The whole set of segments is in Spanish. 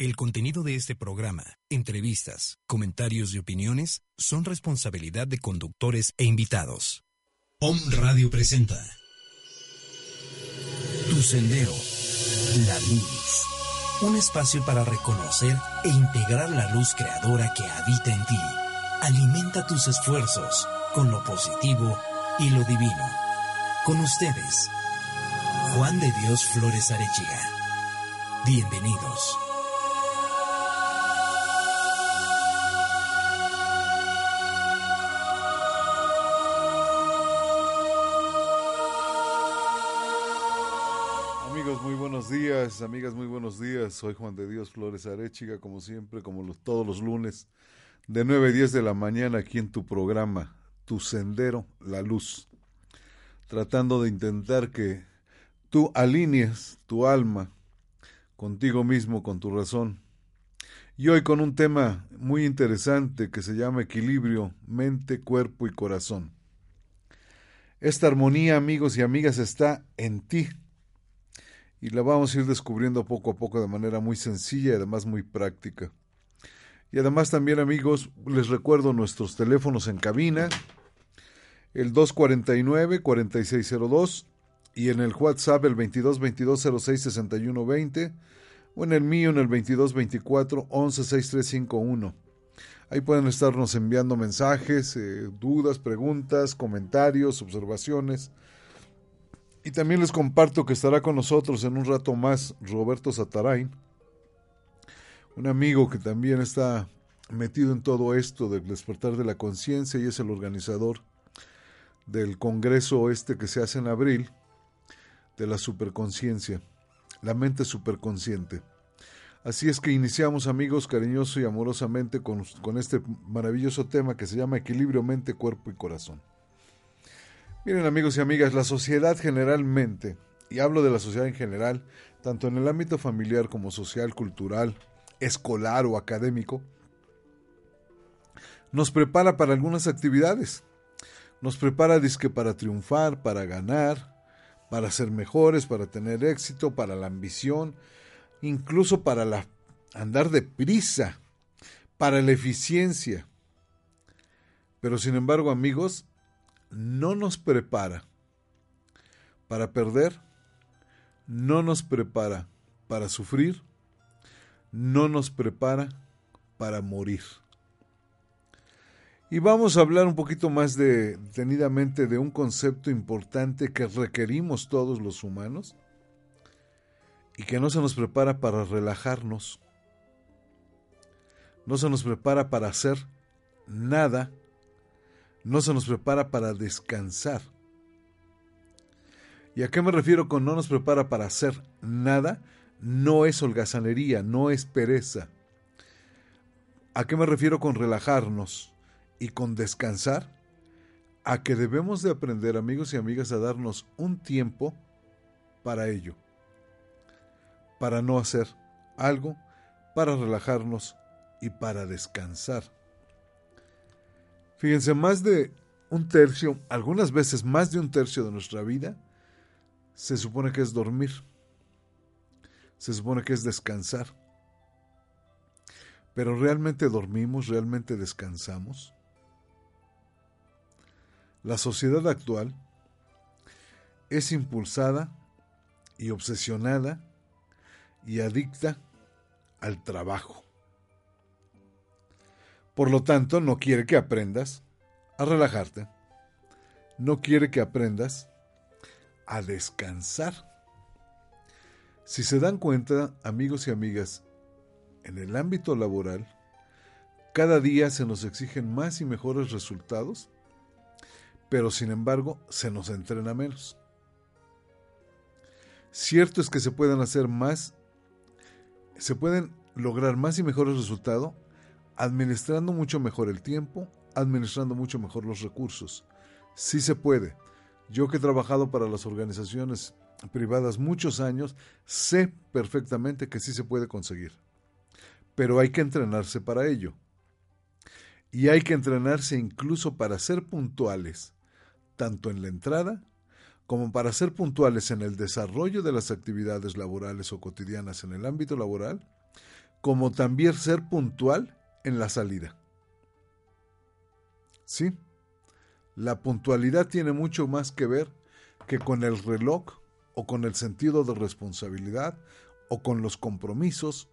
El contenido de este programa, entrevistas, comentarios y opiniones son responsabilidad de conductores e invitados. Om Radio presenta Tu Sendero, la luz. Un espacio para reconocer e integrar la luz creadora que habita en ti. Alimenta tus esfuerzos con lo positivo y lo divino. Con ustedes, Juan de Dios Flores Arechiga. Bienvenidos. Amigas, muy buenos días. Soy Juan de Dios Flores Arechiga, como siempre, como todos los lunes, de 9 a 10 de la mañana aquí en tu programa, Tu Sendero, la Luz. Tratando de intentar que tú alinees tu alma contigo mismo, con tu razón. Y hoy con un tema muy interesante que se llama equilibrio, mente, cuerpo y corazón. Esta armonía, amigos y amigas, está en ti y la vamos a ir descubriendo poco a poco de manera muy sencilla y además muy práctica. Y además también amigos, les recuerdo nuestros teléfonos en cabina, el 249-4602 y en el WhatsApp el 2222066120 o en el mío en el 2224116351. Ahí pueden estarnos enviando mensajes, eh, dudas, preguntas, comentarios, observaciones y también les comparto que estará con nosotros en un rato más Roberto Satarain, un amigo que también está metido en todo esto del despertar de la conciencia y es el organizador del congreso este que se hace en abril de la superconciencia, la mente superconsciente. Así es que iniciamos amigos cariñoso y amorosamente con, con este maravilloso tema que se llama equilibrio mente, cuerpo y corazón. Miren amigos y amigas, la sociedad generalmente, y hablo de la sociedad en general, tanto en el ámbito familiar como social, cultural, escolar o académico, nos prepara para algunas actividades. Nos prepara disque para triunfar, para ganar, para ser mejores, para tener éxito, para la ambición, incluso para la, andar deprisa, para la eficiencia. Pero sin embargo, amigos, no nos prepara para perder, no nos prepara para sufrir, no nos prepara para morir. Y vamos a hablar un poquito más detenidamente de un concepto importante que requerimos todos los humanos y que no se nos prepara para relajarnos, no se nos prepara para hacer nada no se nos prepara para descansar. ¿Y a qué me refiero con no nos prepara para hacer nada? No es holgazanería, no es pereza. ¿A qué me refiero con relajarnos y con descansar? A que debemos de aprender, amigos y amigas, a darnos un tiempo para ello, para no hacer algo, para relajarnos y para descansar. Fíjense, más de un tercio, algunas veces más de un tercio de nuestra vida, se supone que es dormir. Se supone que es descansar. Pero ¿realmente dormimos? ¿Realmente descansamos? La sociedad actual es impulsada y obsesionada y adicta al trabajo. Por lo tanto, no quiere que aprendas a relajarte. No quiere que aprendas a descansar. Si se dan cuenta, amigos y amigas, en el ámbito laboral, cada día se nos exigen más y mejores resultados, pero sin embargo se nos entrena menos. Cierto es que se pueden hacer más, se pueden lograr más y mejores resultados administrando mucho mejor el tiempo, administrando mucho mejor los recursos. Sí se puede. Yo que he trabajado para las organizaciones privadas muchos años, sé perfectamente que sí se puede conseguir. Pero hay que entrenarse para ello. Y hay que entrenarse incluso para ser puntuales, tanto en la entrada como para ser puntuales en el desarrollo de las actividades laborales o cotidianas en el ámbito laboral, como también ser puntual en la salida. ¿Sí? La puntualidad tiene mucho más que ver que con el reloj o con el sentido de responsabilidad o con los compromisos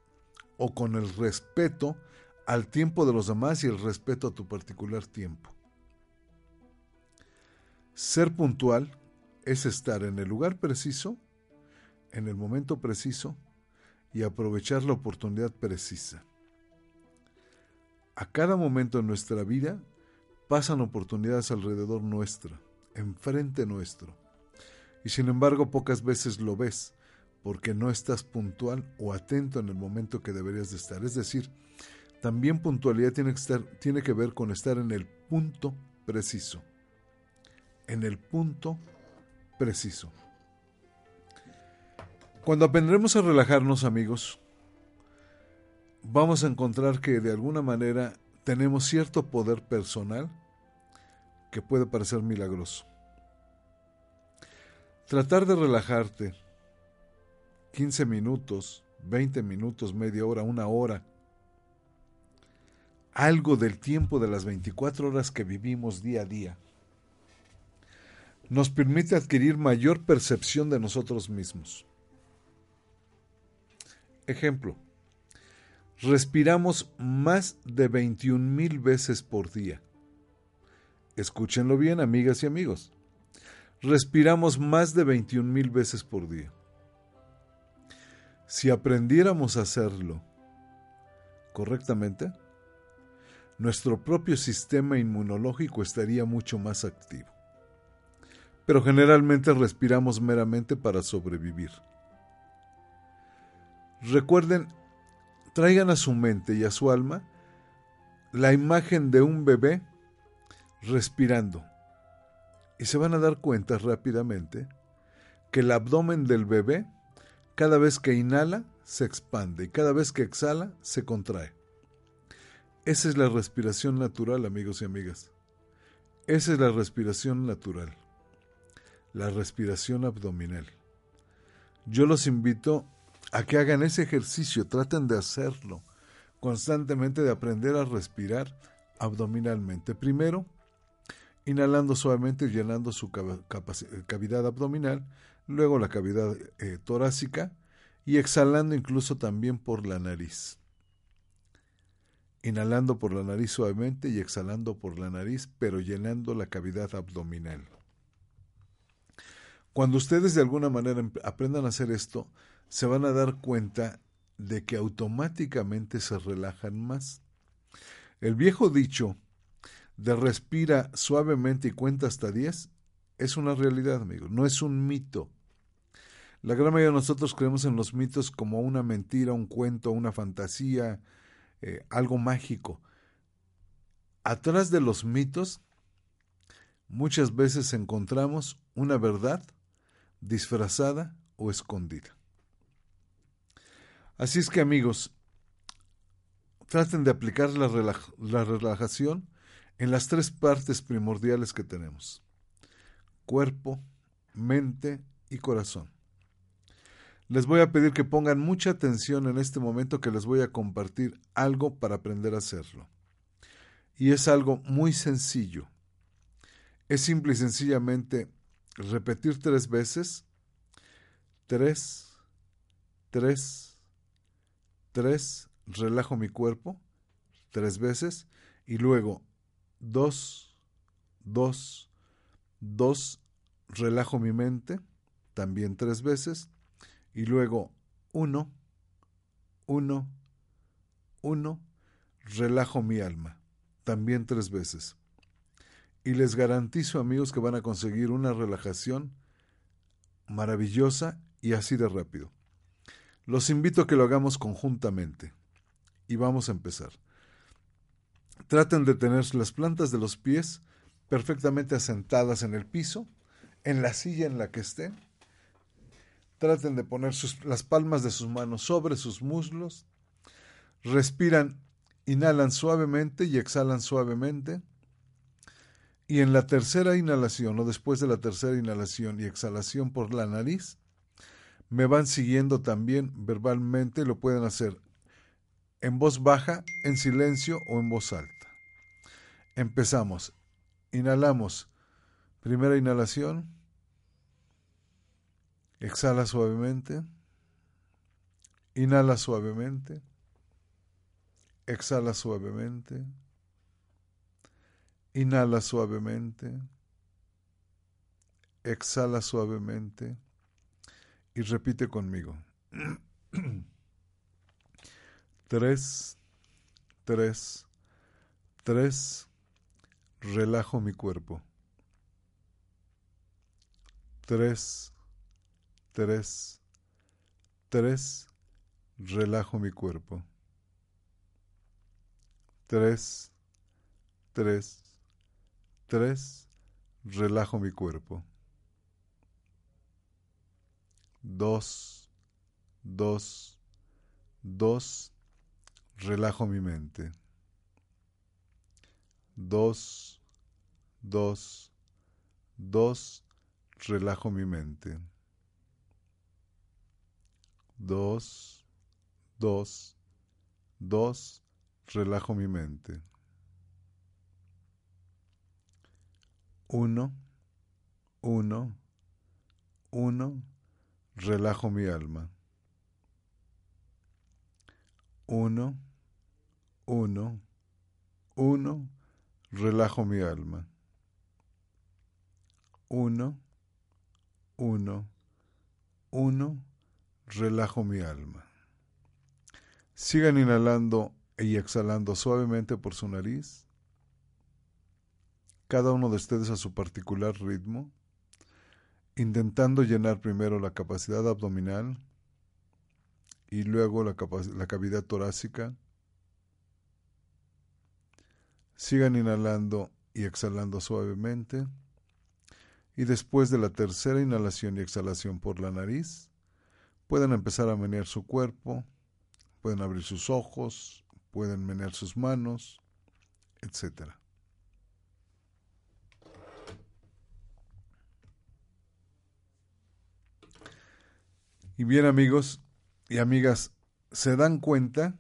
o con el respeto al tiempo de los demás y el respeto a tu particular tiempo. Ser puntual es estar en el lugar preciso, en el momento preciso y aprovechar la oportunidad precisa. A cada momento en nuestra vida pasan oportunidades alrededor nuestra, enfrente nuestro. Y sin embargo pocas veces lo ves porque no estás puntual o atento en el momento que deberías de estar. Es decir, también puntualidad tiene que, estar, tiene que ver con estar en el punto preciso. En el punto preciso. Cuando aprenderemos a relajarnos, amigos, vamos a encontrar que de alguna manera tenemos cierto poder personal que puede parecer milagroso. Tratar de relajarte 15 minutos, 20 minutos, media hora, una hora, algo del tiempo de las 24 horas que vivimos día a día, nos permite adquirir mayor percepción de nosotros mismos. Ejemplo, respiramos más de 21 mil veces por día. Escúchenlo bien, amigas y amigos. Respiramos más de 21 mil veces por día. Si aprendiéramos a hacerlo correctamente, nuestro propio sistema inmunológico estaría mucho más activo. Pero generalmente respiramos meramente para sobrevivir. Recuerden, traigan a su mente y a su alma la imagen de un bebé respirando. Y se van a dar cuenta rápidamente que el abdomen del bebé, cada vez que inhala, se expande y cada vez que exhala, se contrae. Esa es la respiración natural, amigos y amigas. Esa es la respiración natural. La respiración abdominal. Yo los invito a que hagan ese ejercicio, traten de hacerlo constantemente, de aprender a respirar abdominalmente. Primero, inhalando suavemente, llenando su cavidad abdominal, luego la cavidad eh, torácica y exhalando incluso también por la nariz. Inhalando por la nariz suavemente y exhalando por la nariz, pero llenando la cavidad abdominal. Cuando ustedes de alguna manera aprendan a hacer esto, se van a dar cuenta de que automáticamente se relajan más. El viejo dicho de respira suavemente y cuenta hasta 10 es una realidad, amigos, no es un mito. La gran mayoría de nosotros creemos en los mitos como una mentira, un cuento, una fantasía, eh, algo mágico. Atrás de los mitos muchas veces encontramos una verdad disfrazada o escondida. Así es que amigos, traten de aplicar la, relajación en las tres partes primordiales que tenemos. Cuerpo, mente y corazón. Les voy a pedir que pongan mucha atención en este momento que les voy a compartir algo para aprender a hacerlo. Y es algo muy sencillo. Es simple y sencillamente repetir tres veces. Tres, tres, 3, relajo mi cuerpo tres veces y luego 2, 2, 2, relajo mi mente también tres veces y luego 1, 1, 1, relajo mi alma también tres veces. Y les garantizo amigos que van a conseguir una relajación maravillosa y así de rápido. Los invito a que lo hagamos conjuntamente. Y vamos a empezar. Traten de tener las plantas de los pies perfectamente asentadas en el piso, en la silla en la que estén. Traten de poner las palmas de sus manos sobre sus muslos. Respiran, inhalan suavemente y exhalan suavemente. Y en la tercera inhalación o después de la tercera inhalación y exhalación por la nariz, me van siguiendo también verbalmente, lo pueden hacer en voz baja, en silencio o en voz alta. Empezamos. Inhalamos. Primera inhalación. Exhala suavemente. Inhala suavemente. Exhala suavemente. Inhala suavemente. Exhala suavemente. Y repite conmigo. tres, tres, tres. Relajo mi cuerpo. Tres, tres, tres. Relajo mi cuerpo. Tres, tres, tres. Relajo mi cuerpo. Dos, dos, dos. Relajo mi mente. Dos, dos, dos. Relajo mi mente. Dos, dos, dos, relajo mi mente. Uno, uno, uno, relajo mi alma. Uno, uno, uno, relajo mi alma. Uno, uno, uno, relajo mi alma. Sigan inhalando y exhalando suavemente por su nariz, cada uno de ustedes a su particular ritmo, intentando llenar primero la capacidad abdominal y luego la, la cavidad torácica. Sigan inhalando y exhalando suavemente. Y después de la tercera inhalación y exhalación por la nariz, pueden empezar a menear su cuerpo, pueden abrir sus ojos, pueden menear sus manos, etc. Y bien amigos y amigas, ¿se dan cuenta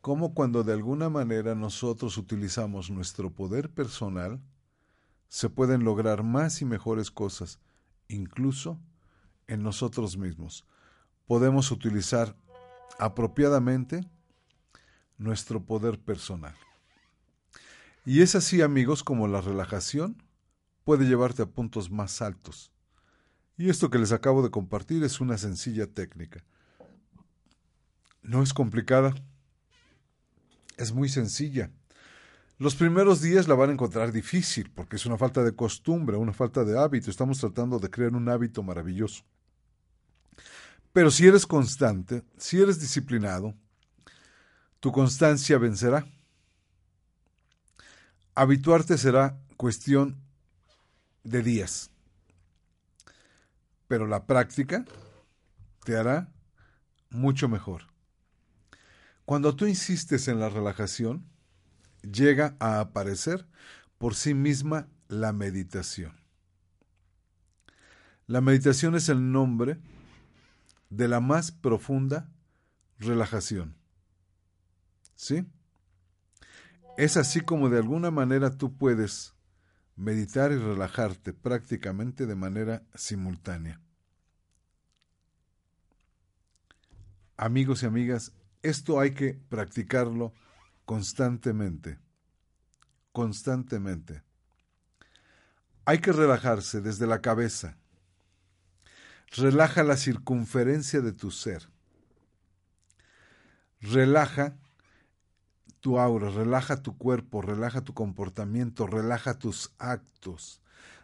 cómo cuando de alguna manera nosotros utilizamos nuestro poder personal, se pueden lograr más y mejores cosas, incluso en nosotros mismos? Podemos utilizar apropiadamente nuestro poder personal. Y es así, amigos, como la relajación puede llevarte a puntos más altos. Y esto que les acabo de compartir es una sencilla técnica. No es complicada, es muy sencilla. Los primeros días la van a encontrar difícil porque es una falta de costumbre, una falta de hábito. Estamos tratando de crear un hábito maravilloso. Pero si eres constante, si eres disciplinado, tu constancia vencerá. Habituarte será cuestión de días, pero la práctica te hará mucho mejor. Cuando tú insistes en la relajación, llega a aparecer por sí misma la meditación. La meditación es el nombre de la más profunda relajación. ¿Sí? Es así como de alguna manera tú puedes meditar y relajarte prácticamente de manera simultánea. Amigos y amigas, esto hay que practicarlo constantemente, constantemente. Hay que relajarse desde la cabeza, Relaja la circunferencia de tu ser. Relaja tu aura, relaja tu cuerpo, relaja tu comportamiento, relaja tus actos,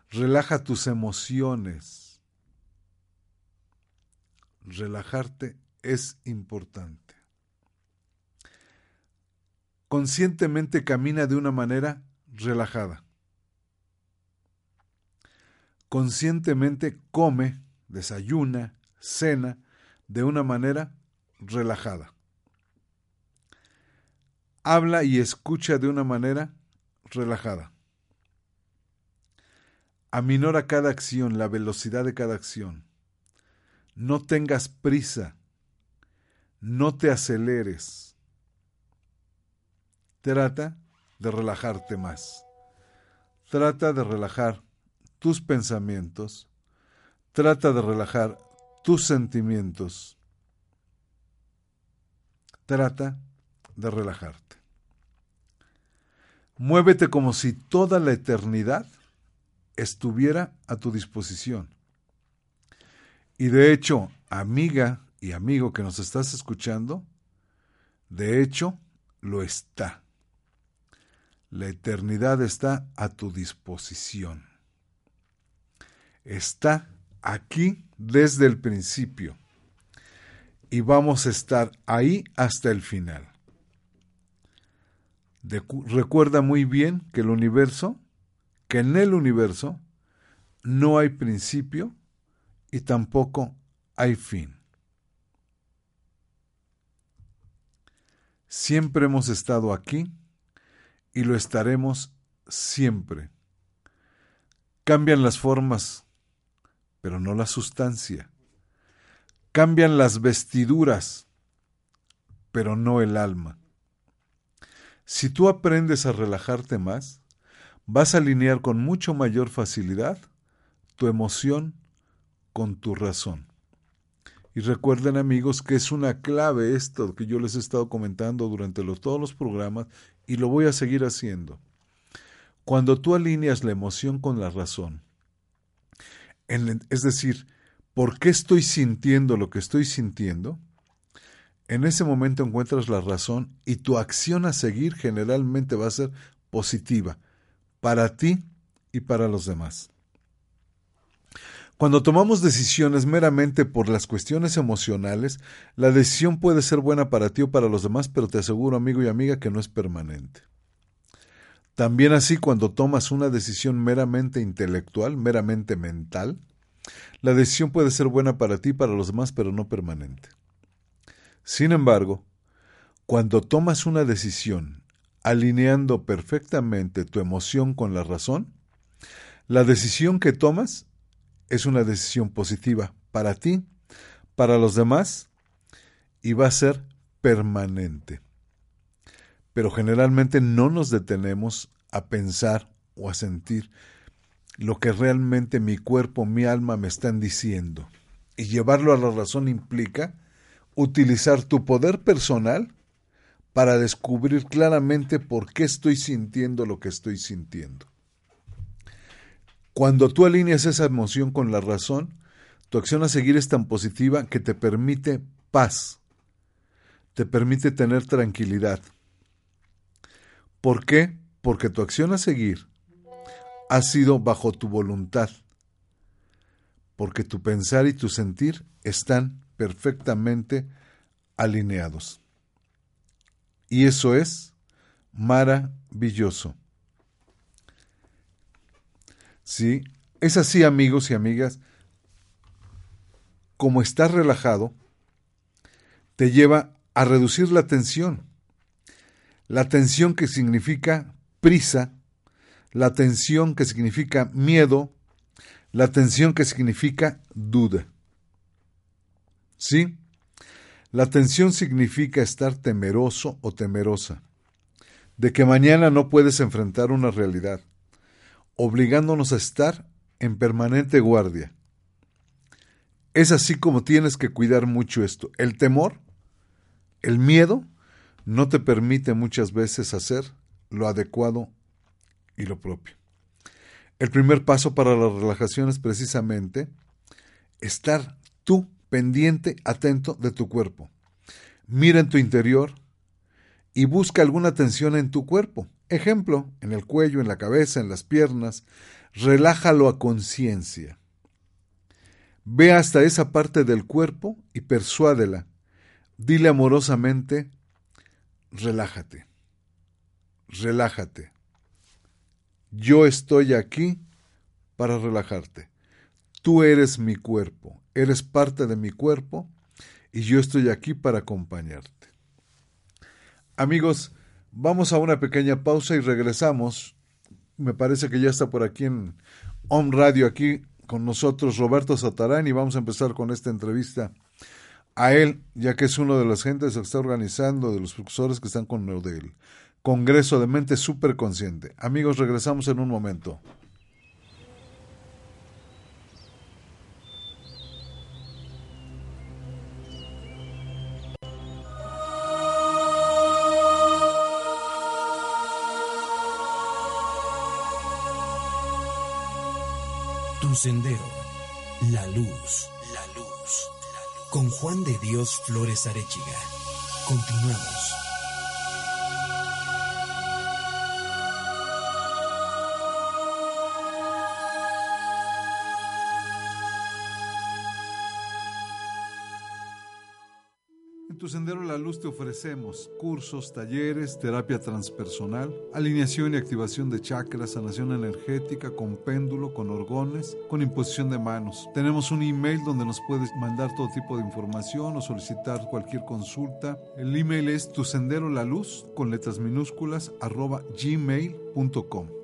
relaja tus emociones. Relajarte es importante. Conscientemente camina de una manera relajada. Conscientemente come desayuna, cena de una manera relajada. Habla y escucha de una manera relajada. Aminora cada acción, la velocidad de cada acción. No tengas prisa. No te aceleres. trata de relajarte más. Trata de relajar tus pensamientos. Trata de relajar tus sentimientos. Trata de relajarte. Muévete como si toda la eternidad estuviera a tu disposición. Y de hecho, amiga y amigo que nos estás escuchando, de hecho, lo está. La eternidad está a tu disposición. Está aquí desde el principio. Y vamos a estar ahí hasta el final. Recuerda muy bien que el universo, que en el universo no hay principio y tampoco hay fin. Siempre hemos estado aquí y lo estaremos siempre. Cambian las formas, pero no la sustancia. Cambian las vestiduras, pero no el alma. Si tú aprendes a relajarte más, vas a alinear con mucho mayor facilidad tu emoción con tu razón. Y recuerden amigos que es una clave esto que yo les he estado comentando durante todos los programas y lo voy a seguir haciendo. Cuando tú alineas la emoción con la razón, es decir, ¿por qué estoy sintiendo lo que estoy sintiendo? En ese momento encuentras la razón y tu acción a seguir generalmente va a ser positiva para ti y para los demás. Cuando tomamos decisiones meramente por las cuestiones emocionales, la decisión puede ser buena para ti o para los demás, pero te aseguro, amigo y amiga, que no es permanente. También así, cuando tomas una decisión meramente intelectual, meramente mental, la decisión puede ser buena para ti y para los demás, pero no permanente. Sin embargo, cuando tomas una decisión alineando perfectamente tu emoción con la razón, la decisión que tomas es una decisión positiva para ti, para los demás y va a ser permanente. Pero generalmente no nos detenemos a pensar o a sentir lo que realmente mi cuerpo, mi alma me están diciendo. Y llevarlo a la razón implica utilizar tu poder personal para descubrir claramente por qué estoy sintiendo lo que estoy sintiendo. Cuando tú alineas esa emoción con la razón, tu acción a seguir es tan positiva que te permite paz, te permite tener tranquilidad. ¿Por qué? Porque tu acción a seguir ha sido bajo tu voluntad, porque tu pensar y tu sentir están perfectamente alineados. Y eso es maravilloso. ¿Sí? Es así, amigos y amigas, como estás relajado, te lleva a reducir la tensión. La tensión que significa prisa, la tensión que significa miedo, la tensión que significa duda. ¿Sí? La tensión significa estar temeroso o temerosa, de que mañana no puedes enfrentar una realidad obligándonos a estar en permanente guardia. Es así como tienes que cuidar mucho esto. El temor, el miedo, no te permite muchas veces hacer lo adecuado y lo propio. El primer paso para la relajación es precisamente estar tú pendiente, atento de tu cuerpo. Mira en tu interior y busca alguna tensión en tu cuerpo. Ejemplo, en el cuello, en la cabeza, en las piernas. Relájalo a conciencia. Ve hasta esa parte del cuerpo y persuádela. Dile amorosamente, relájate, relájate. Yo estoy aquí para relajarte. Tú eres mi cuerpo, eres parte de mi cuerpo y yo estoy aquí para acompañarte. Amigos, Vamos a una pequeña pausa y regresamos. Me parece que ya está por aquí en Home Radio, aquí con nosotros Roberto Satarán y vamos a empezar con esta entrevista a él, ya que es uno de las gentes que está organizando, de los profesores que están con el Congreso de Mente Superconsciente. Amigos, regresamos en un momento. Sendero, la luz, la luz, con Juan de Dios Flores Arechiga. Continuamos. Sendero La Luz te ofrecemos cursos, talleres, terapia transpersonal, alineación y activación de chakras, sanación energética con péndulo, con orgones, con imposición de manos. Tenemos un email donde nos puedes mandar todo tipo de información o solicitar cualquier consulta. El email es tu sendero la luz con letras minúsculas arroba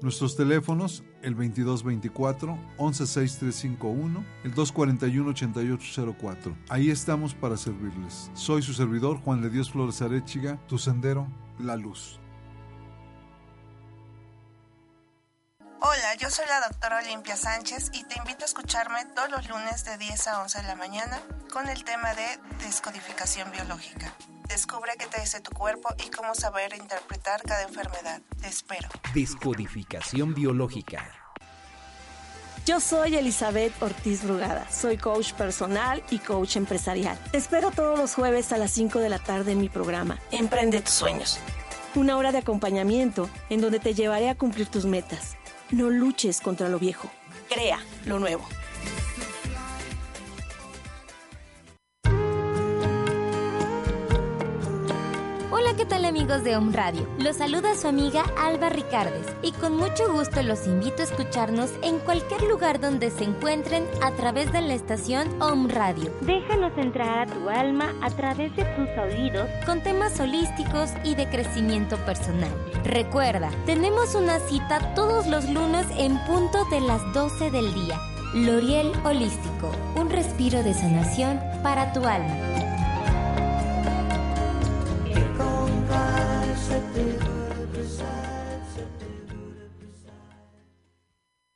Nuestros teléfonos el 2224 116351, el 241 8804. Ahí estamos para servirles. Soy su servidor Juan de Dios Flores Arechiga, tu sendero, la luz. Hola, yo soy la doctora Olimpia Sánchez y te invito a escucharme todos los lunes de 10 a 11 de la mañana con el tema de descodificación biológica. Descubre qué te dice tu cuerpo y cómo saber interpretar cada enfermedad. Te espero. Descodificación biológica. Yo soy Elizabeth Ortiz Brugada, soy coach personal y coach empresarial. Te espero todos los jueves a las 5 de la tarde en mi programa Emprende tus sueños. Una hora de acompañamiento en donde te llevaré a cumplir tus metas. No luches contra lo viejo, crea lo nuevo. ¿Qué tal amigos de Home Radio? Los saluda su amiga Alba Ricardes y con mucho gusto los invito a escucharnos en cualquier lugar donde se encuentren a través de la estación Home Radio. Déjanos entrar a tu alma a través de tus oídos con temas holísticos y de crecimiento personal. Recuerda, tenemos una cita todos los lunes en punto de las 12 del día. L'Oriel Holístico, un respiro de sanación para tu alma.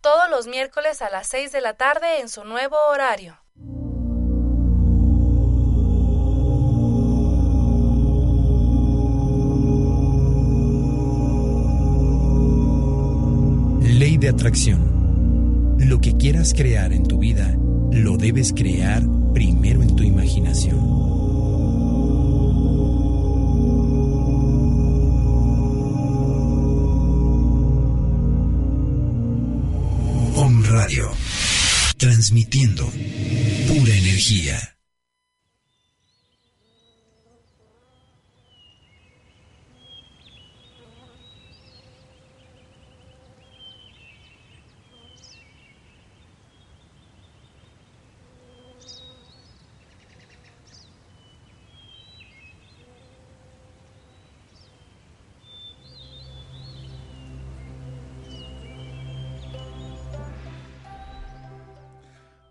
todos los miércoles a las 6 de la tarde en su nuevo horario. Ley de atracción. Lo que quieras crear en tu vida, lo debes crear primero en tu imaginación. Radio. Transmitiendo pura energía.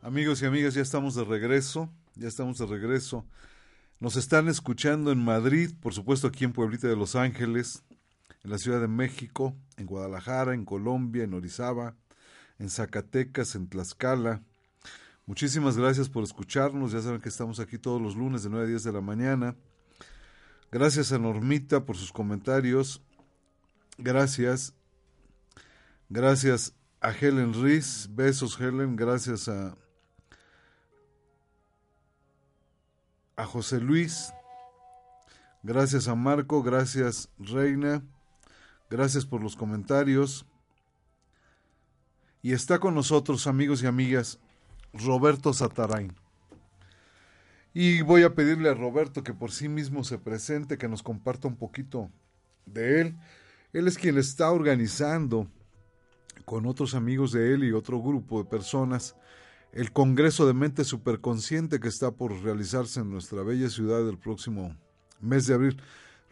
Amigos y amigas, ya estamos de regreso, ya estamos de regreso. Nos están escuchando en Madrid, por supuesto aquí en Pueblita de Los Ángeles, en la Ciudad de México, en Guadalajara, en Colombia, en Orizaba, en Zacatecas, en Tlaxcala. Muchísimas gracias por escucharnos, ya saben que estamos aquí todos los lunes de 9 a 10 de la mañana. Gracias a Normita por sus comentarios. Gracias. Gracias a Helen Riz. Besos, Helen. Gracias a a José Luis, gracias a Marco, gracias Reina, gracias por los comentarios. Y está con nosotros, amigos y amigas, Roberto Satarain. Y voy a pedirle a Roberto que por sí mismo se presente, que nos comparta un poquito de él. Él es quien está organizando con otros amigos de él y otro grupo de personas el Congreso de Mente Superconsciente que está por realizarse en nuestra bella ciudad el próximo mes de abril.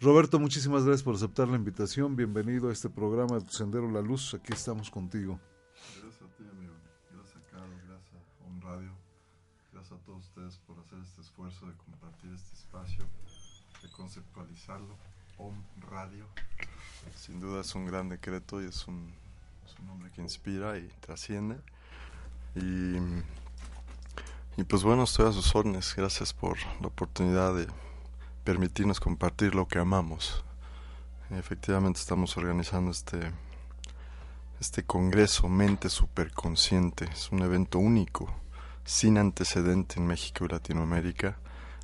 Roberto, muchísimas gracias por aceptar la invitación. Bienvenido a este programa de Tu Sendero La Luz. Aquí estamos contigo. Gracias a ti, amigo. Gracias a Carlos, gracias a On Radio. Gracias a todos ustedes por hacer este esfuerzo de compartir este espacio, de conceptualizarlo. On Radio. Sin duda es un gran decreto y es un, es un nombre que inspira y trasciende. Y, y pues bueno, estoy a sus órdenes. Gracias por la oportunidad de permitirnos compartir lo que amamos. Efectivamente estamos organizando este, este Congreso Mente Superconsciente. Es un evento único, sin antecedente en México y Latinoamérica.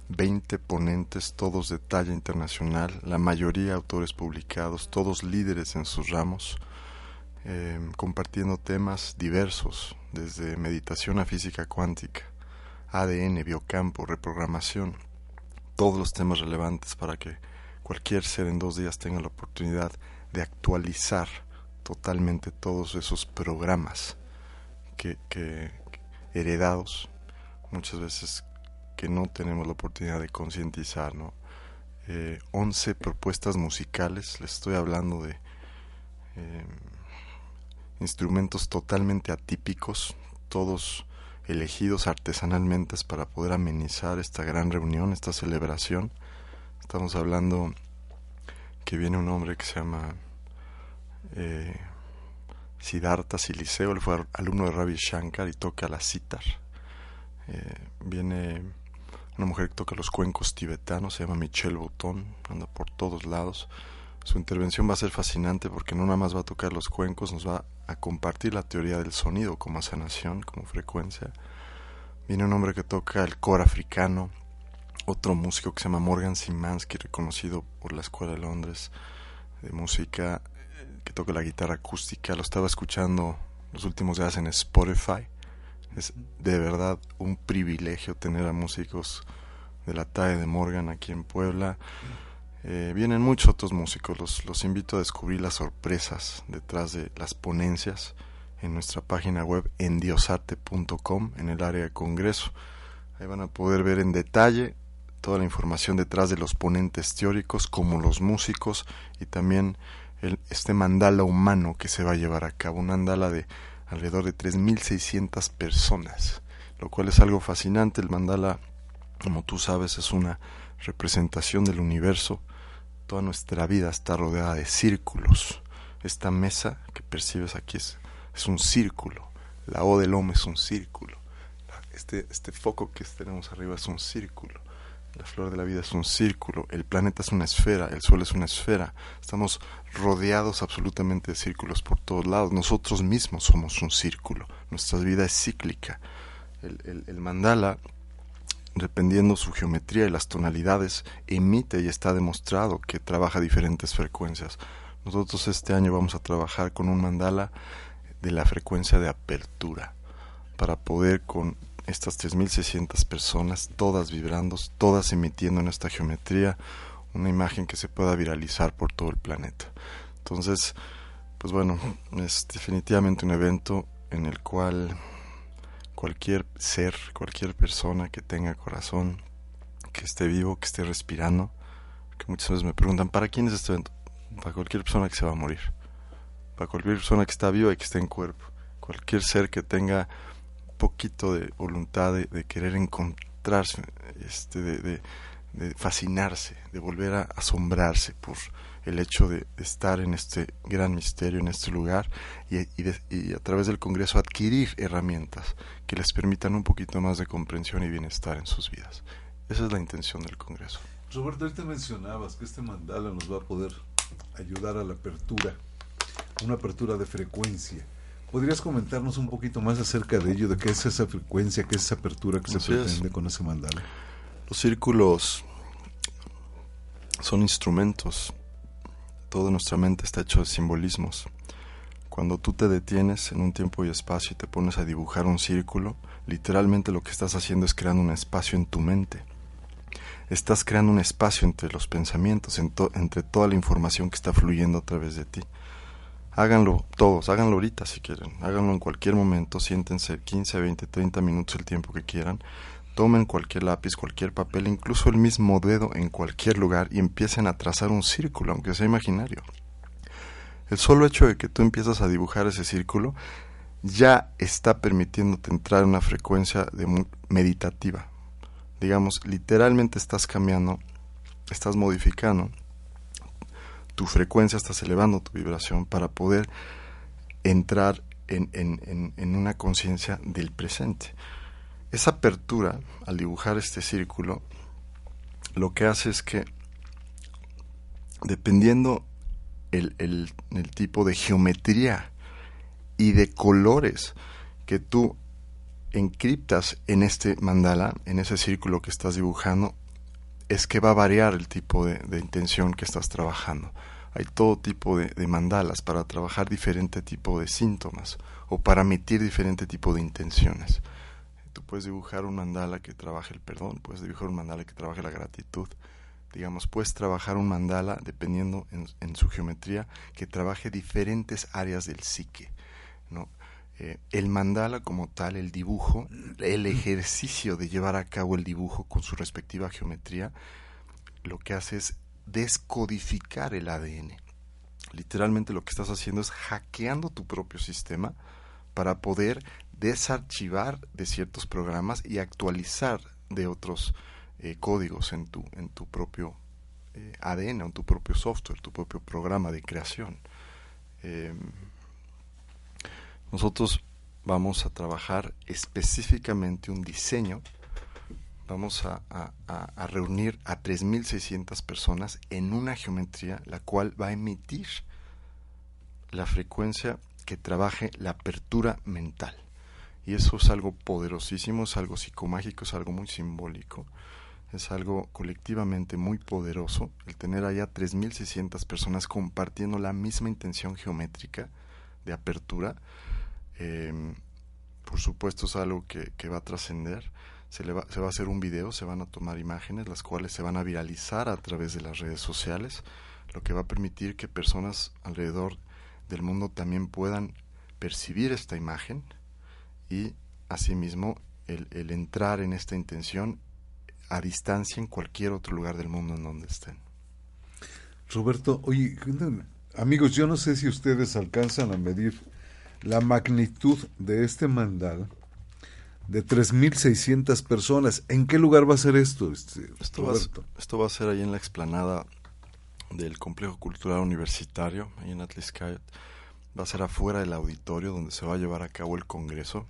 20 ponentes, todos de talla internacional, la mayoría autores publicados, todos líderes en sus ramos, eh, compartiendo temas diversos, desde meditación a física cuántica, ADN, biocampo, reprogramación, todos los temas relevantes para que cualquier ser en dos días tenga la oportunidad de actualizar totalmente todos esos programas que, heredados muchas veces que no tenemos la oportunidad de concientizar, ¿no? Eh, 11 propuestas musicales, les estoy hablando de eh, instrumentos totalmente atípicos, todos elegidos artesanalmente para poder amenizar esta gran reunión, esta celebración. Estamos hablando que viene un hombre que se llama eh, Siddhartha Siliseo, él fue alumno de Ravi Shankar y toca la sitar. Eh, viene una mujer que toca los cuencos tibetanos, se llama Michelle Bouton, anda por todos lados. Su intervención va a ser fascinante porque no nada más va a tocar los cuencos, nos va a compartir la teoría del sonido como sanación, como frecuencia. Viene un hombre que toca el core africano, otro músico que se llama Morgan Simansky, reconocido por la Escuela de Londres de Música, que toca la guitarra acústica. Lo estaba escuchando los últimos días en Spotify. Es de verdad un privilegio tener a músicos de la talla de Morgan aquí en Puebla. Eh, vienen muchos otros músicos, los, los invito a descubrir las sorpresas detrás de las ponencias en nuestra página web endiosarte.com en el área de Congreso. Ahí van a poder ver en detalle toda la información detrás de los ponentes teóricos, como los músicos y también el, este mandala humano que se va a llevar a cabo, un mandala de alrededor de 3.600 personas, lo cual es algo fascinante. El mandala, como tú sabes, es una representación del universo toda nuestra vida está rodeada de círculos. Esta mesa que percibes aquí es, un círculo. La O del hombre es un círculo. Este, este foco que tenemos arriba es un círculo. La flor de la vida es un círculo. El planeta es una esfera. El sol es una esfera. Estamos rodeados absolutamente de círculos por todos lados. Nosotros mismos somos un círculo. Nuestra vida es cíclica. El, el mandala dependiendo su geometría y las tonalidades, emite y está demostrado que trabaja diferentes frecuencias. Nosotros este año vamos a trabajar con un mandala de la frecuencia de apertura para poder con estas 3.600 personas, todas vibrando, todas emitiendo en esta geometría, una imagen que se pueda viralizar por todo el planeta. Entonces, pues bueno, es definitivamente un evento en el cual cualquier ser, cualquier persona que tenga corazón, que esté vivo, que esté respirando, que muchas veces me preguntan, ¿para quién es este evento? Para cualquier persona que se va a morir, para cualquier persona que está viva y que esté en cuerpo, cualquier ser que tenga poquito de voluntad de, querer encontrarse, este, de, fascinarse, de volver a asombrarse por el hecho de, estar en este gran misterio, en este lugar, y, y, a través del Congreso adquirir herramientas que les permitan un poquito más de comprensión y bienestar en sus vidas. Esa es la intención del Congreso. Roberto, te mencionabas que este mandala nos va a poder ayudar a la apertura, una apertura de frecuencia. ¿Podrías comentarnos un poquito más acerca de ello, de qué es esa frecuencia, qué es esa apertura que se pretende con ese mandala? Los círculos son instrumentos Toda nuestra mente está hecho de simbolismos. Cuando tú te detienes en un tiempo y espacio y te pones a dibujar un círculo, literalmente lo que estás haciendo es creando un espacio en tu mente. estás creando un espacio entre los pensamientos, entre toda la información que está fluyendo a través de ti. Háganlo todos, háganlo ahorita si quieren, háganlo en cualquier momento, siéntense 15, 20, 30 minutos el tiempo que quieran, tomen cualquier lápiz, cualquier papel, incluso el mismo dedo en cualquier lugar y empiecen a trazar un círculo, aunque sea imaginario. El solo hecho de que tú empiezas a dibujar ese círculo ya está permitiéndote entrar en una frecuencia meditativa. Digamos, literalmente estás cambiando, estás modificando tu frecuencia, estás elevando tu vibración para poder entrar en, en, en una conciencia del presente. Esa apertura, al dibujar este círculo, lo que hace es que, dependiendo el, el, tipo de geometría y de colores que tú encriptas en este mandala, en ese círculo que estás dibujando, es que va a variar el tipo de, intención que estás trabajando. Hay todo tipo de, de, mandalas para trabajar diferente tipo de síntomas o para emitir diferente tipo de intenciones. Tú puedes dibujar un mandala que trabaje el perdón, puedes dibujar un mandala que trabaje la gratitud. Digamos, puedes trabajar un mandala, dependiendo en, su geometría, que trabaje diferentes áreas del psique. ¿no? Eh, el mandala como tal, el dibujo, el ejercicio de llevar a cabo el dibujo con su respectiva geometría, lo que hace es descodificar el ADN. Literalmente lo que estás haciendo es hackeando tu propio sistema para poder desarchivar de ciertos programas y actualizar de otros eh, códigos en tu, en tu propio eh, ADN, en tu propio software, tu propio programa de creación. Em, nosotros vamos a trabajar específicamente un diseño. Vamos a, reunir a 3.600 personas en una geometría la cual va a emitir la frecuencia que trabaje la apertura mental. Y eso es algo poderosísimo, es algo psicomágico, es algo muy simbólico, es algo colectivamente muy poderoso el tener allá 3.600 personas compartiendo la misma intención geométrica de apertura Em, por supuesto es algo que, va a trascender. Se, va, se va a hacer un video, se van a tomar imágenes, las cuales se van a viralizar a través de las redes sociales, lo que va a permitir que personas alrededor del mundo también puedan percibir esta imagen y asimismo el, el entrar en esta intención a distancia en cualquier otro lugar del mundo en donde estén. Roberto, oye, amigos, yo no sé si ustedes alcanzan a medir la magnitud de este mandal de 3.600 personas. ¿En qué lugar va a ser esto? Este, esto, va, esto va a ser ahí en la explanada del Complejo Cultural Universitario, ahí en Atliscayot. Va a ser afuera del auditorio donde se va a llevar a cabo el Congreso.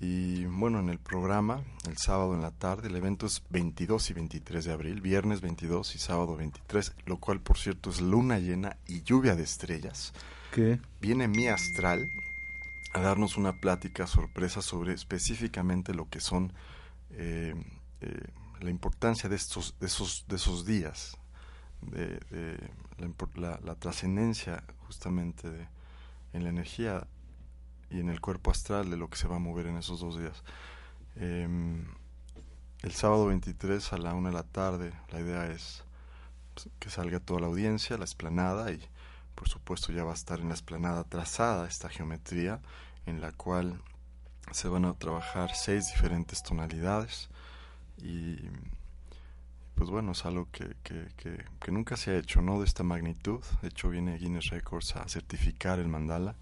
Y bueno, en el programa, el sábado en la tarde, el evento es 22 y 23 de abril, viernes 22 y sábado 23, lo cual por cierto es luna llena y lluvia de estrellas. Viene mi astral a darnos una plática sorpresa sobre específicamente lo que son eh, eh, la importancia de estos de esos de esos días de, la, trascendencia justamente de, en la energía y en el cuerpo astral de lo que se va a mover en esos dos días. Em, el sábado 23 a la una de la tarde la idea es pues, que salga toda la audiencia la esplanada y por supuesto ya va a estar en la esplanada trazada esta geometría en la cual se van a trabajar seis diferentes tonalidades y pues bueno, es algo que, que, que, nunca se ha hecho, ¿no? De esta magnitud. De hecho, viene Guinness Records a certificar el mandala,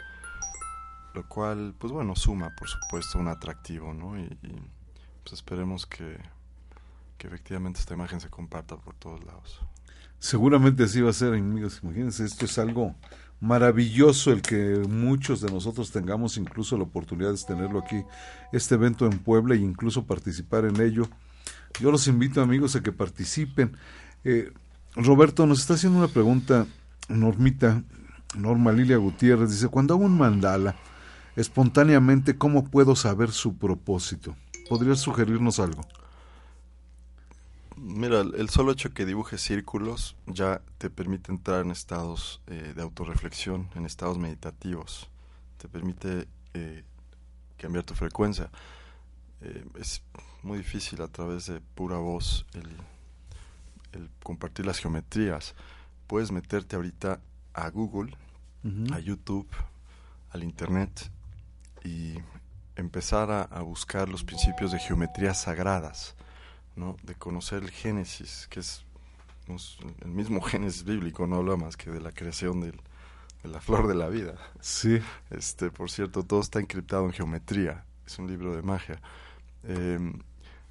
lo cual, pues bueno, suma, por supuesto, un atractivo, ¿no? Y, pues esperemos que, que efectivamente esta imagen se comparta por todos lados. Seguramente así va a ser, amigos. Imagínense, esto es algo maravilloso el que muchos de nosotros tengamos incluso la oportunidad de tenerlo aquí, este evento en Puebla e incluso participar en ello. Yo los invito, amigos, a que participen. Eh, Roberto nos está haciendo una pregunta, Normita, Norma Lilia Gutiérrez, dice, cuando hago un mandala, espontáneamente, ¿cómo puedo saber su propósito? ¿Podrías sugerirnos algo? Mira, el solo hecho que dibujes círculos ya te permite entrar en estados eh, de autorreflexión, en estados meditativos. Te permite eh, cambiar tu frecuencia. Eh, es muy difícil a través de pura voz el, el compartir las geometrías. Puedes meterte ahorita a Google, a YouTube, al Internet y empezar a, a, buscar los principios de geometrías sagradas, ¿no? de conocer el Génesis, que es el mismo Génesis bíblico, no habla más que de la creación del, de la flor de la vida. Sí. Este, por cierto, todo está encriptado en geometría, es un libro de magia. Eh,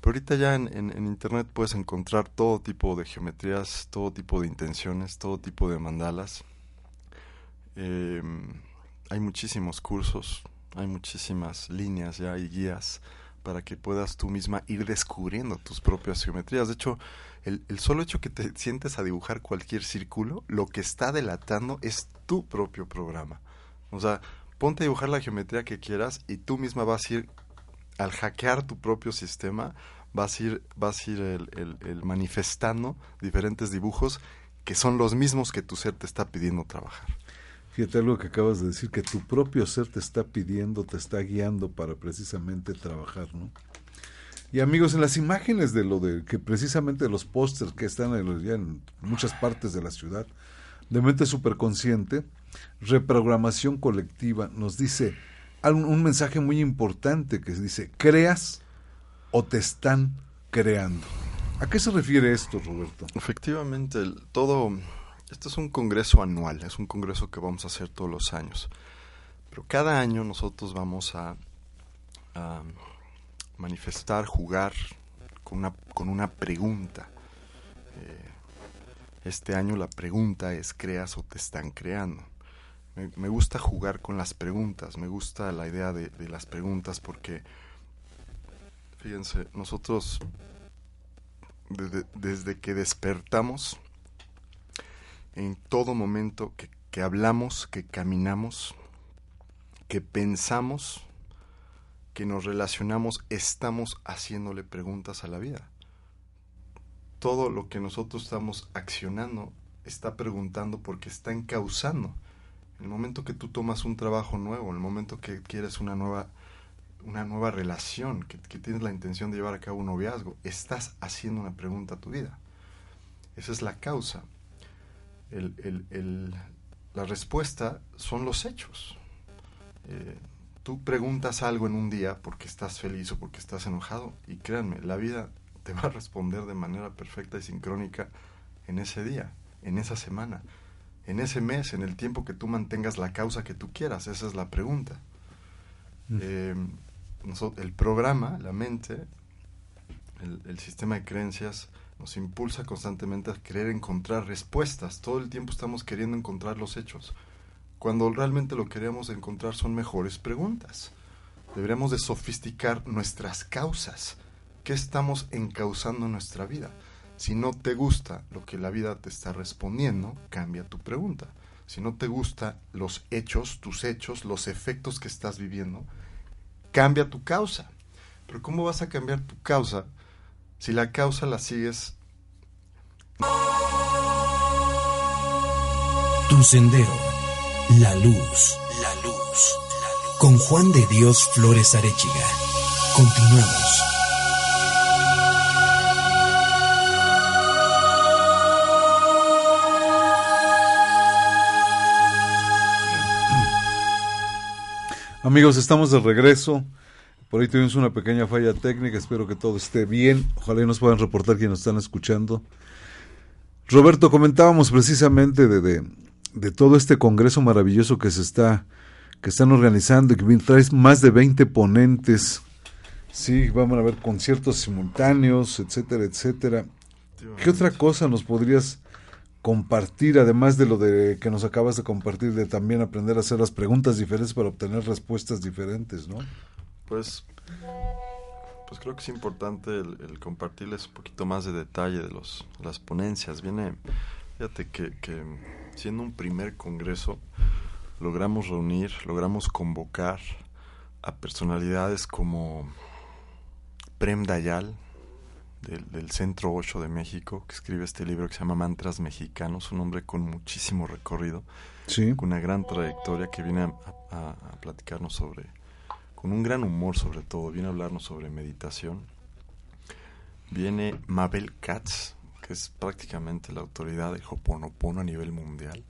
pero ahorita ya en, Internet puedes encontrar todo tipo de geometrías, todo tipo de intenciones, todo tipo de mandalas. Eh, hay muchísimos cursos, hay muchísimas líneas ya y guías para que puedas tú misma ir descubriendo tus propias geometrías. De hecho, el, el, solo hecho que te sientes a dibujar cualquier círculo, lo que está delatando es tu propio programa. O sea, ponte a dibujar la geometría que quieras y tú misma vas a ir, al hackear tu propio sistema, vas a ir, a ir el, el manifestando diferentes dibujos que son los mismos que tu ser te está pidiendo trabajar. Fíjate algo que acabas de decir, que tu propio ser te está pidiendo, te está guiando para precisamente trabajar, ¿no? Y amigos, en las imágenes de lo de que precisamente los pósters que están en, ya en muchas partes de la ciudad, de mente superconsciente, reprogramación colectiva, nos dice un, mensaje muy importante que dice, creas o te están creando. ¿A qué se refiere esto, Roberto? Efectivamente, todo este es un congreso anual, es un congreso que vamos a hacer todos los años. Pero cada año nosotros vamos a, a manifestar, jugar con una, con una pregunta. Eh, este año la pregunta es ¿creas o te están creando? Me, gusta jugar con las preguntas, me gusta la idea de, las preguntas porque, fíjense, nosotros desde, desde que despertamos, en todo momento que, que, hablamos, que caminamos, que pensamos, que nos relacionamos, estamos haciéndole preguntas a la vida. Todo lo que nosotros estamos accionando está preguntando porque está encauzando. El momento que tú tomas un trabajo nuevo, el momento que quieres una nueva, una nueva relación, que, que tienes la intención de llevar a cabo un noviazgo, estás haciendo una pregunta a tu vida. Esa es la causa el, el, el, la respuesta son los hechos. Eh, tú preguntas algo en un día porque estás feliz o porque estás enojado y créanme, la vida te va a responder de manera perfecta y sincrónica en ese día, en esa semana, en ese mes, en el tiempo que tú mantengas la causa que tú quieras. Esa es la pregunta. Mm. Eh, el programa, la mente, el, el sistema de creencias, nos impulsa constantemente a querer encontrar respuestas. Todo el tiempo estamos queriendo encontrar los hechos, cuando realmente lo que queremos encontrar son mejores preguntas. Deberíamos de sofisticar nuestras causas. ¿Qué estamos encauzando en nuestra vida? Si no te gusta lo que la vida te está respondiendo, cambia tu pregunta. Si no te gusta los hechos, tus hechos, los efectos que estás viviendo, cambia tu causa. Pero ¿cómo vas a cambiar tu causa si la causa la sigues... Tu sendero, la luz, la luz, con Juan de Dios Flores Arechiga. Continuamos. Amigos, estamos de regreso. Por ahí tuvimos una pequeña falla técnica, espero que todo esté bien. Ojalá y nos puedan reportar quienes nos están escuchando. Roberto, comentábamos precisamente de, de, todo este congreso maravilloso que se está, que están organizando y que traes más de 20 ponentes. Sí, vamos a ver conciertos simultáneos, etcétera, etcétera. ¿Qué otra cosa nos podrías compartir, además de lo de que nos acabas de compartir, de también aprender a hacer las preguntas diferentes para obtener respuestas diferentes, ¿no? Pues, pues creo que es importante el, compartirles un poquito más de detalle de los, las ponencias. Viene, fíjate que, que siendo un primer congreso, logramos reunir, logramos convocar a personalidades como Prem Dayal, del, del, Centro 8 de México, que escribe este libro que se llama Mantras Mexicanos, un hombre con muchísimo recorrido, sí. con una gran trayectoria que viene a, a, a platicarnos sobre con un gran humor sobre todo, viene a hablarnos sobre meditación. Viene Mabel Katz, que es prácticamente la autoridad de Hoponopono a nivel mundial.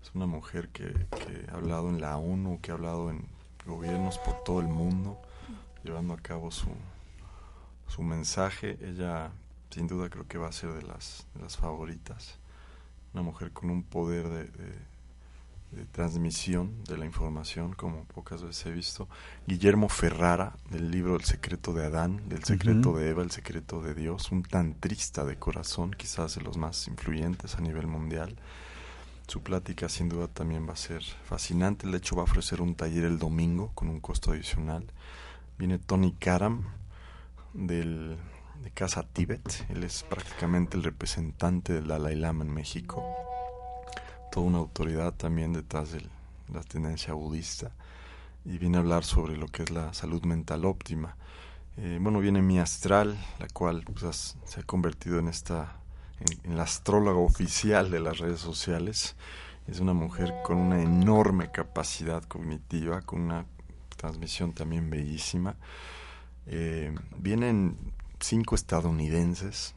Es una mujer que, que ha hablado en la ONU, que ha hablado en gobiernos por todo el mundo, llevando a cabo su, su mensaje. Ella, sin duda, creo que va a ser de las, de las favoritas. Una mujer con un poder de, de, transmisión de la información, como pocas veces he visto. Guillermo Ferrara, del libro El secreto de Adán, del secreto de Eva, el secreto de Dios, un tantrista de corazón, quizás de los más influyentes a nivel mundial. Su plática sin duda también va a ser fascinante. De hecho va a ofrecer un taller el domingo con un costo adicional. Viene Tony Karam del, de Casa Tíbet. Él es prácticamente el representante del Dalai Lama en México. Toda una autoridad también detrás de la tendencia budista. Y viene a hablar sobre lo que es la salud mental óptima. Eh, bueno, viene mi astral, la cual pues, se ha convertido en esta en, la astróloga oficial de las redes sociales. Es una mujer con una enorme capacidad cognitiva, con una transmisión también bellísima. Eh, vienen cinco estadounidenses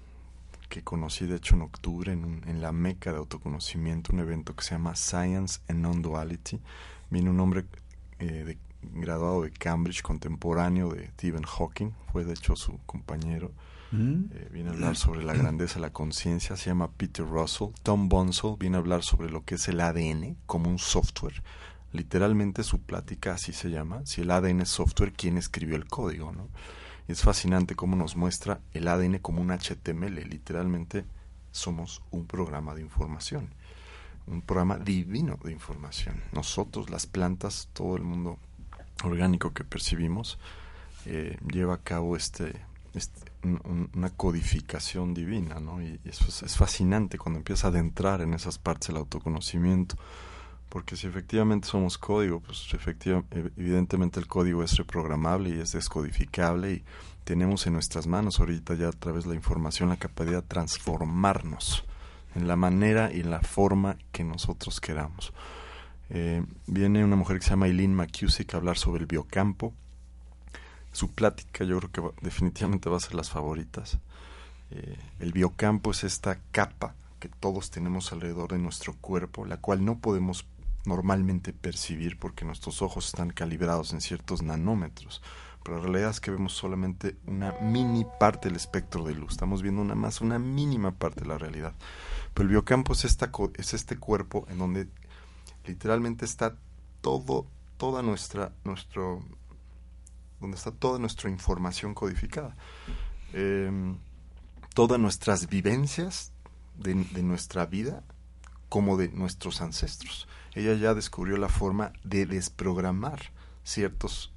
que conocí de hecho en octubre en, en, la meca de autoconocimiento, un evento que se llama Science and Non-Duality. Viene un hombre eh, graduado de Cambridge, contemporáneo de Stephen Hawking, fue de hecho su compañero. Mm. Eh, viene a hablar sobre la grandeza de la conciencia, se llama Peter Russell. Tom Bonsall viene a hablar sobre lo que es el ADN como un software. Literalmente su plática así se llama. Si el ADN es software, ¿quién escribió el código? ¿no? Y es fascinante cómo nos muestra el ADN como un HTML. Literalmente somos un programa de información. Un programa divino de información. Nosotros, las plantas, todo el mundo orgánico que percibimos, eh, lleva a cabo este, este una codificación divina, ¿no? Y eso es, fascinante cuando empieza a adentrar en esas partes del autoconocimiento, porque si efectivamente somos código, pues evidentemente el código es reprogramable y es descodificable y tenemos en nuestras manos ahorita ya a través de la información la capacidad de transformarnos en la manera y en la forma que nosotros queramos. Eh, viene una mujer que se llama Eileen McCusick a hablar sobre el biocampo, su plática yo creo que definitivamente va a ser las favoritas. Eh, el biocampo es esta capa que todos tenemos alrededor de nuestro cuerpo, la cual no podemos normalmente percibir porque nuestros ojos están calibrados en ciertos nanómetros. Pero la realidad es que vemos solamente una mini parte del espectro de luz. Estamos viendo una más, una mínima parte de la realidad. Pero el biocampo es, es este cuerpo en donde literalmente está todo, toda nuestra, nuestro, donde está toda nuestra información codificada. Em, todas nuestras vivencias de, nuestra vida como de nuestros ancestros. Ella ya descubrió la forma de desprogramar ciertos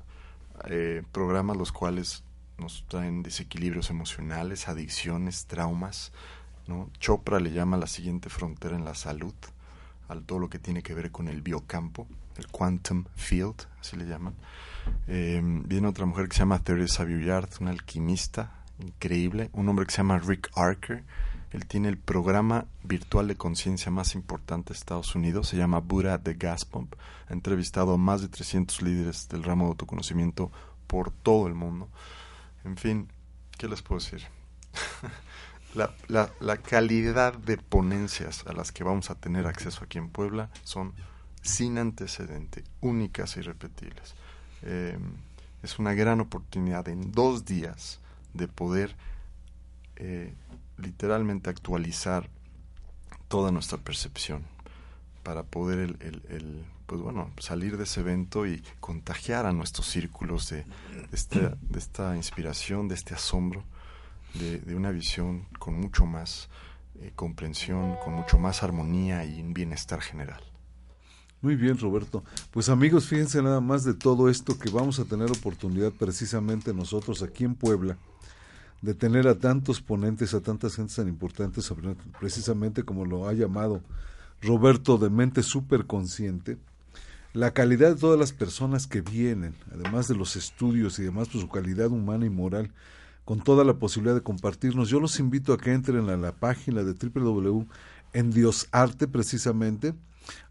eh, programas los cuales nos traen desequilibrios emocionales, adicciones, traumas. ¿no? Chopra le llama la siguiente frontera en la salud, a todo lo que tiene que ver con el biocampo, el quantum field, así le llaman. Eh, viene otra mujer que se llama Teresa Billard, una alquimista increíble. Un hombre que se llama Rick Arker. Él tiene el programa virtual de conciencia más importante de Estados Unidos. Se llama Buddha de Gas Pump. Ha entrevistado a más de 300 líderes del ramo de autoconocimiento por todo el mundo. En fin, ¿qué les puedo decir? la, calidad de ponencias a las que vamos a tener acceso aquí en Puebla son sin antecedente, únicas y repetibles. Eh, es una gran oportunidad en dos días de poder eh, literalmente actualizar toda nuestra percepción para poder el, pues bueno salir de ese evento y contagiar a nuestros círculos de, esta, de esta inspiración de este asombro de, una visión con mucho más eh, comprensión con mucho más armonía y un bienestar general muy bien, Roberto. Pues amigos, fíjense nada más de todo esto que vamos a tener oportunidad precisamente nosotros aquí en Puebla de tener a tantos ponentes, a tantas gentes tan importantes, precisamente como lo ha llamado Roberto de mente súper consciente, la calidad de todas las personas que vienen, además de los estudios y demás, pues su calidad humana y moral, con toda la posibilidad de compartirnos. Yo los invito a que entren a la página de www en Diosarte precisamente,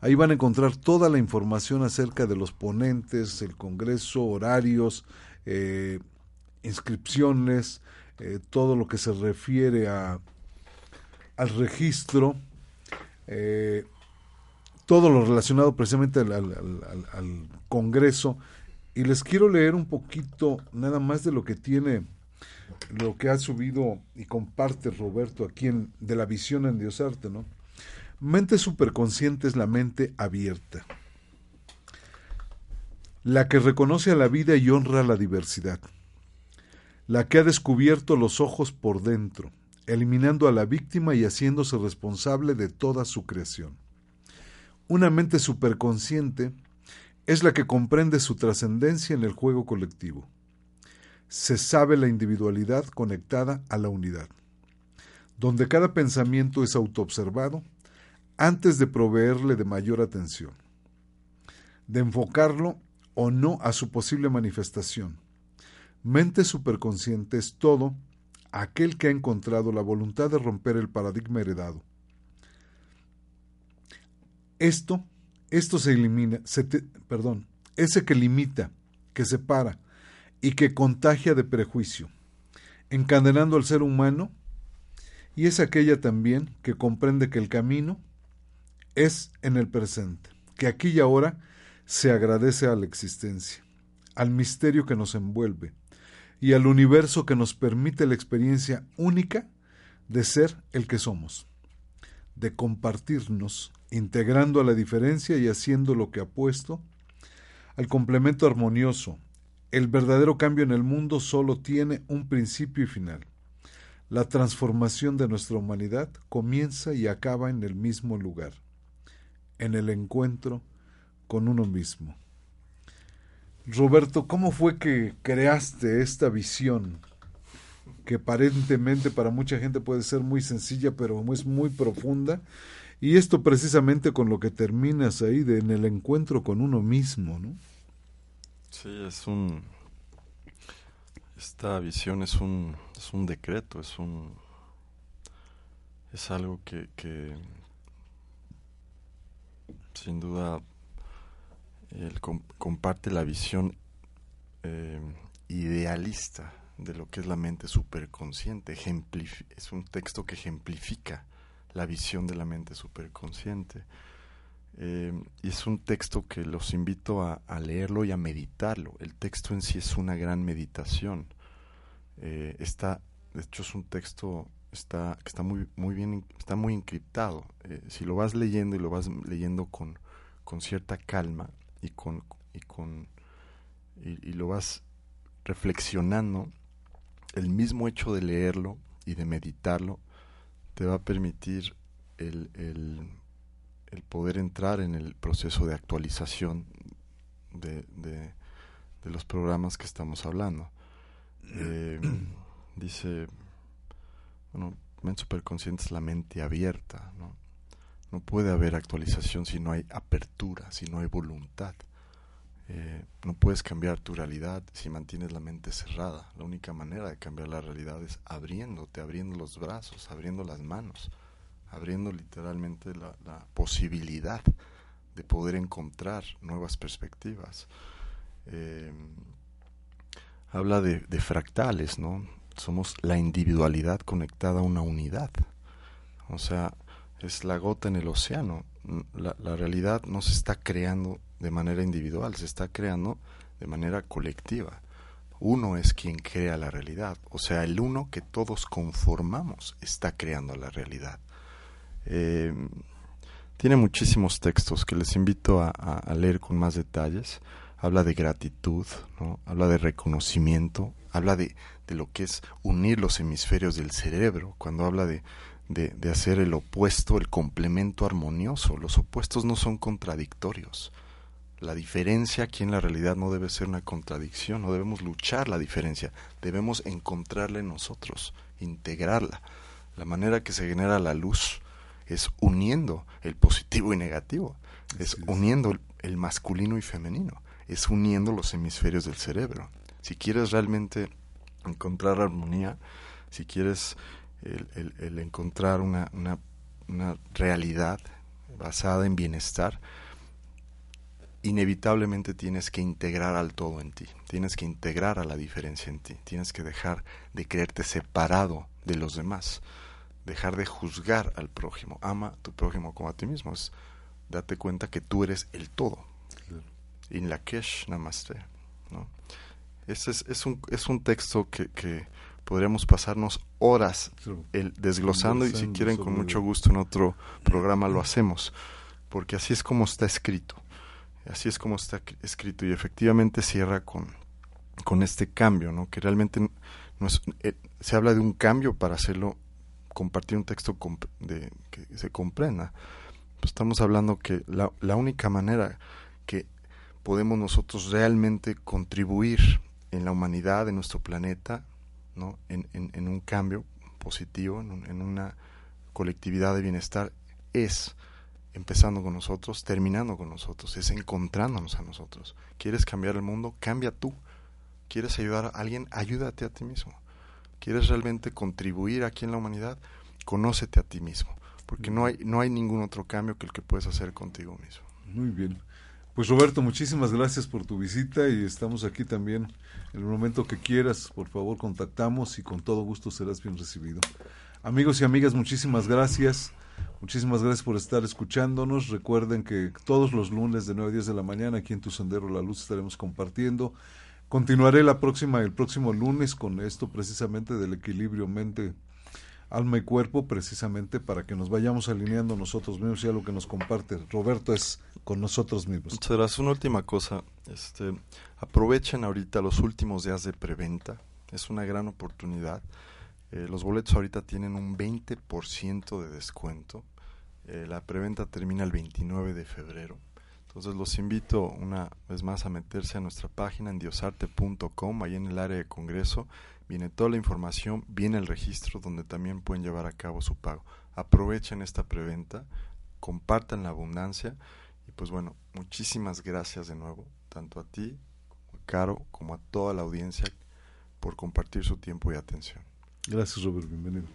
Ahí van a encontrar toda la información acerca de los ponentes, el Congreso, horarios, eh, inscripciones, eh, todo lo que se refiere a, al registro, eh, todo lo relacionado precisamente al, al, Congreso. Y les quiero leer un poquito nada más de lo que tiene, lo que ha subido y comparte Roberto aquí en, de la visión en Diosarte, ¿no? Mente superconsciente es la mente abierta, la que reconoce a la vida y honra la diversidad, la que ha descubierto los ojos por dentro, eliminando a la víctima y haciéndose responsable de toda su creación. Una mente superconsciente es la que comprende su trascendencia en el juego colectivo. Se sabe la individualidad conectada a la unidad, donde cada pensamiento es autoobservado antes de proveerle de mayor atención, de enfocarlo o no a su posible manifestación. Mente superconsciente es todo aquel que ha encontrado la voluntad de romper el paradigma heredado. Esto, esto se elimina, se perdón, ese que limita, que separa y que contagia de prejuicio, encadenando al ser humano, y es aquella también que comprende que el camino es en el presente, que aquí y ahora se agradece a la existencia, al misterio que nos envuelve, y al universo que nos permite la experiencia única de ser el que somos, de compartirnos, integrando a la diferencia y haciendo lo que apuesto al complemento armonioso. El verdadero cambio en el mundo solo tiene un principio y final. La transformación de nuestra humanidad comienza y acaba en el mismo lugar, en el encuentro con uno mismo. Roberto, ¿cómo fue que creaste esta visión? Que aparentemente para mucha gente puede ser muy sencilla, pero es muy profunda. Y esto precisamente con lo que terminas ahí, de, en el encuentro con uno mismo, ¿no? Sí, es un... Esta visión es un, es un decreto, es un... Es algo que, que sin duda él comparte la visión eh, idealista de lo que es la mente superconsciente. es un texto que ejemplifica la visión de la mente superconsciente. Eh, y es un texto que los invito a, leerlo y a meditarlo. El texto en sí es una gran meditación. Eh, está, de hecho, es un texto está, que está muy, muy bien, está muy encriptado. si lo vas leyendo y lo vas leyendo con, con cierta calma, y con y con y, lo vas reflexionando el mismo hecho de leerlo y de meditarlo te va a permitir el, el, poder entrar en el proceso de actualización de, de, los programas que estamos hablando. Eh, dice, bueno, mente superconsciente es la mente abierta, ¿no? No puede haber actualización si no hay apertura, si no hay voluntad. Eh, no puedes cambiar tu realidad si mantienes la mente cerrada. La única manera de cambiar la realidad es abriéndote, abriendo los brazos, abriendo las manos, abriendo literalmente la, posibilidad de poder encontrar nuevas perspectivas. Eh, habla de, de, fractales, ¿no? Somos la individualidad conectada a una unidad. O sea, es la gota en el océano. La, realidad no se está creando de manera individual, se está creando de manera colectiva. Uno es quien crea la realidad, o sea, el uno que todos conformamos está creando la realidad. Eh, tiene muchísimos textos que les invito a, leer con más detalles. Habla de gratitud, ¿no? habla de reconocimiento, habla de, de lo que es unir los hemisferios del cerebro, cuando habla de, de, hacer el opuesto, el complemento armonioso. Los opuestos no son contradictorios. La diferencia aquí en la realidad no debe ser una contradicción, no debemos luchar la diferencia, debemos encontrarla en nosotros, integrarla. La manera que se genera la luz es uniendo el positivo y negativo, es uniendo el masculino y femenino, es uniendo los hemisferios del cerebro. Si quieres realmente encontrar armonía, si quieres el, encontrar una, realidad basada en bienestar, inevitablemente tienes que integrar al todo en ti, tienes que integrar a la diferencia en ti, tienes que dejar de creerte separado de los demás, dejar de juzgar al prójimo, ama a tu prójimo como a ti mismo, es date cuenta que tú eres el todo. In la kesh namaste. ¿no? Ese es, un, es un texto que podríamos pasarnos horas el, desglosando y si quieren con mucho gusto en otro programa lo hacemos, porque así es como está escrito. Así es como está escrito y efectivamente cierra con, con este cambio, ¿no? que realmente no es, eh, se habla de un cambio para hacerlo, compartir un texto de, que se comprenda. Pues estamos hablando que la, la única manera que podemos nosotros realmente contribuir en la humanidad, en nuestro planeta, ¿no? en, en, en un cambio positivo, en, en una colectividad de bienestar, es empezando con nosotros, terminando con nosotros, es encontrándonos a nosotros. ¿Quieres cambiar el mundo? Cambia tú. ¿Quieres ayudar a alguien? Ayúdate a ti mismo. ¿Quieres realmente contribuir aquí en la humanidad? Conócete a ti mismo, porque no hay, no hay ningún otro cambio que el que puedes hacer contigo mismo. Muy bien. Pues Roberto, muchísimas gracias por tu visita y estamos aquí también en el momento que quieras. Por favor, contactamos y con todo gusto serás bien recibido. Amigos y amigas, muchísimas gracias. Muchísimas gracias por estar escuchándonos. Recuerden que todos los lunes de 9 a 10 de la mañana aquí en Tu Sendero La Luz estaremos compartiendo. Continuaré la próxima, el próximo lunes con esto precisamente del equilibrio mente, alma y cuerpo, precisamente para que nos vayamos alineando nosotros mismos y a lo que nos comparte Roberto es con nosotros mismos. Muchas gracias. Una última cosa. Este, aprovechen ahorita los últimos días de preventa. Es una gran oportunidad. Eh, los boletos ahorita tienen un 20% de descuento. Eh, la preventa termina el 29 de febrero. Entonces los invito una vez más a meterse a nuestra página en diosarte.com, ahí en el área de congreso. Viene toda la información, viene el registro donde también pueden llevar a cabo su pago. Aprovechen esta preventa, compartan la abundancia y pues bueno, muchísimas gracias de nuevo, tanto a ti, Caro, como a toda la audiencia por compartir su tiempo y atención. Gracias, Robert. Bienvenido.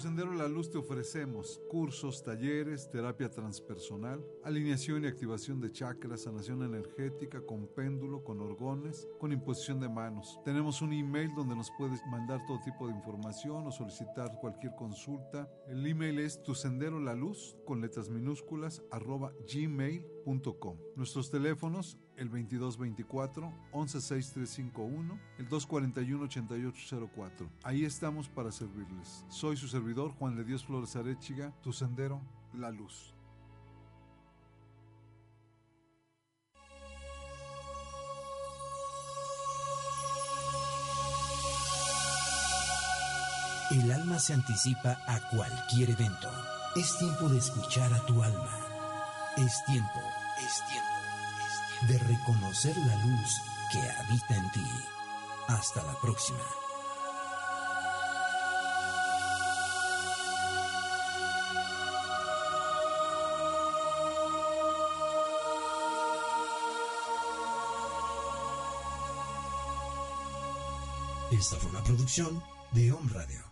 Sendero La Luz te ofrecemos cursos, talleres, terapia transpersonal, alineación y activación de chakras, sanación energética con péndulo, con orgones, con imposición de manos. Tenemos un email donde nos puedes mandar todo tipo de información o solicitar cualquier consulta. El email es tu sendero la luz con letras minúsculas arroba gmail.com. Nuestros teléfonos el 2224 116351, el 241 8804. Ahí estamos para servirles. Soy su servidor Juan de Dios Flores Arechiga, tu sendero, la luz. El alma se anticipa a cualquier evento. Es tiempo de escuchar a tu alma. Es tiempo, es tiempo de reconocer la luz que habita en ti. Hasta la próxima. Esta fue una producción de Home Radio.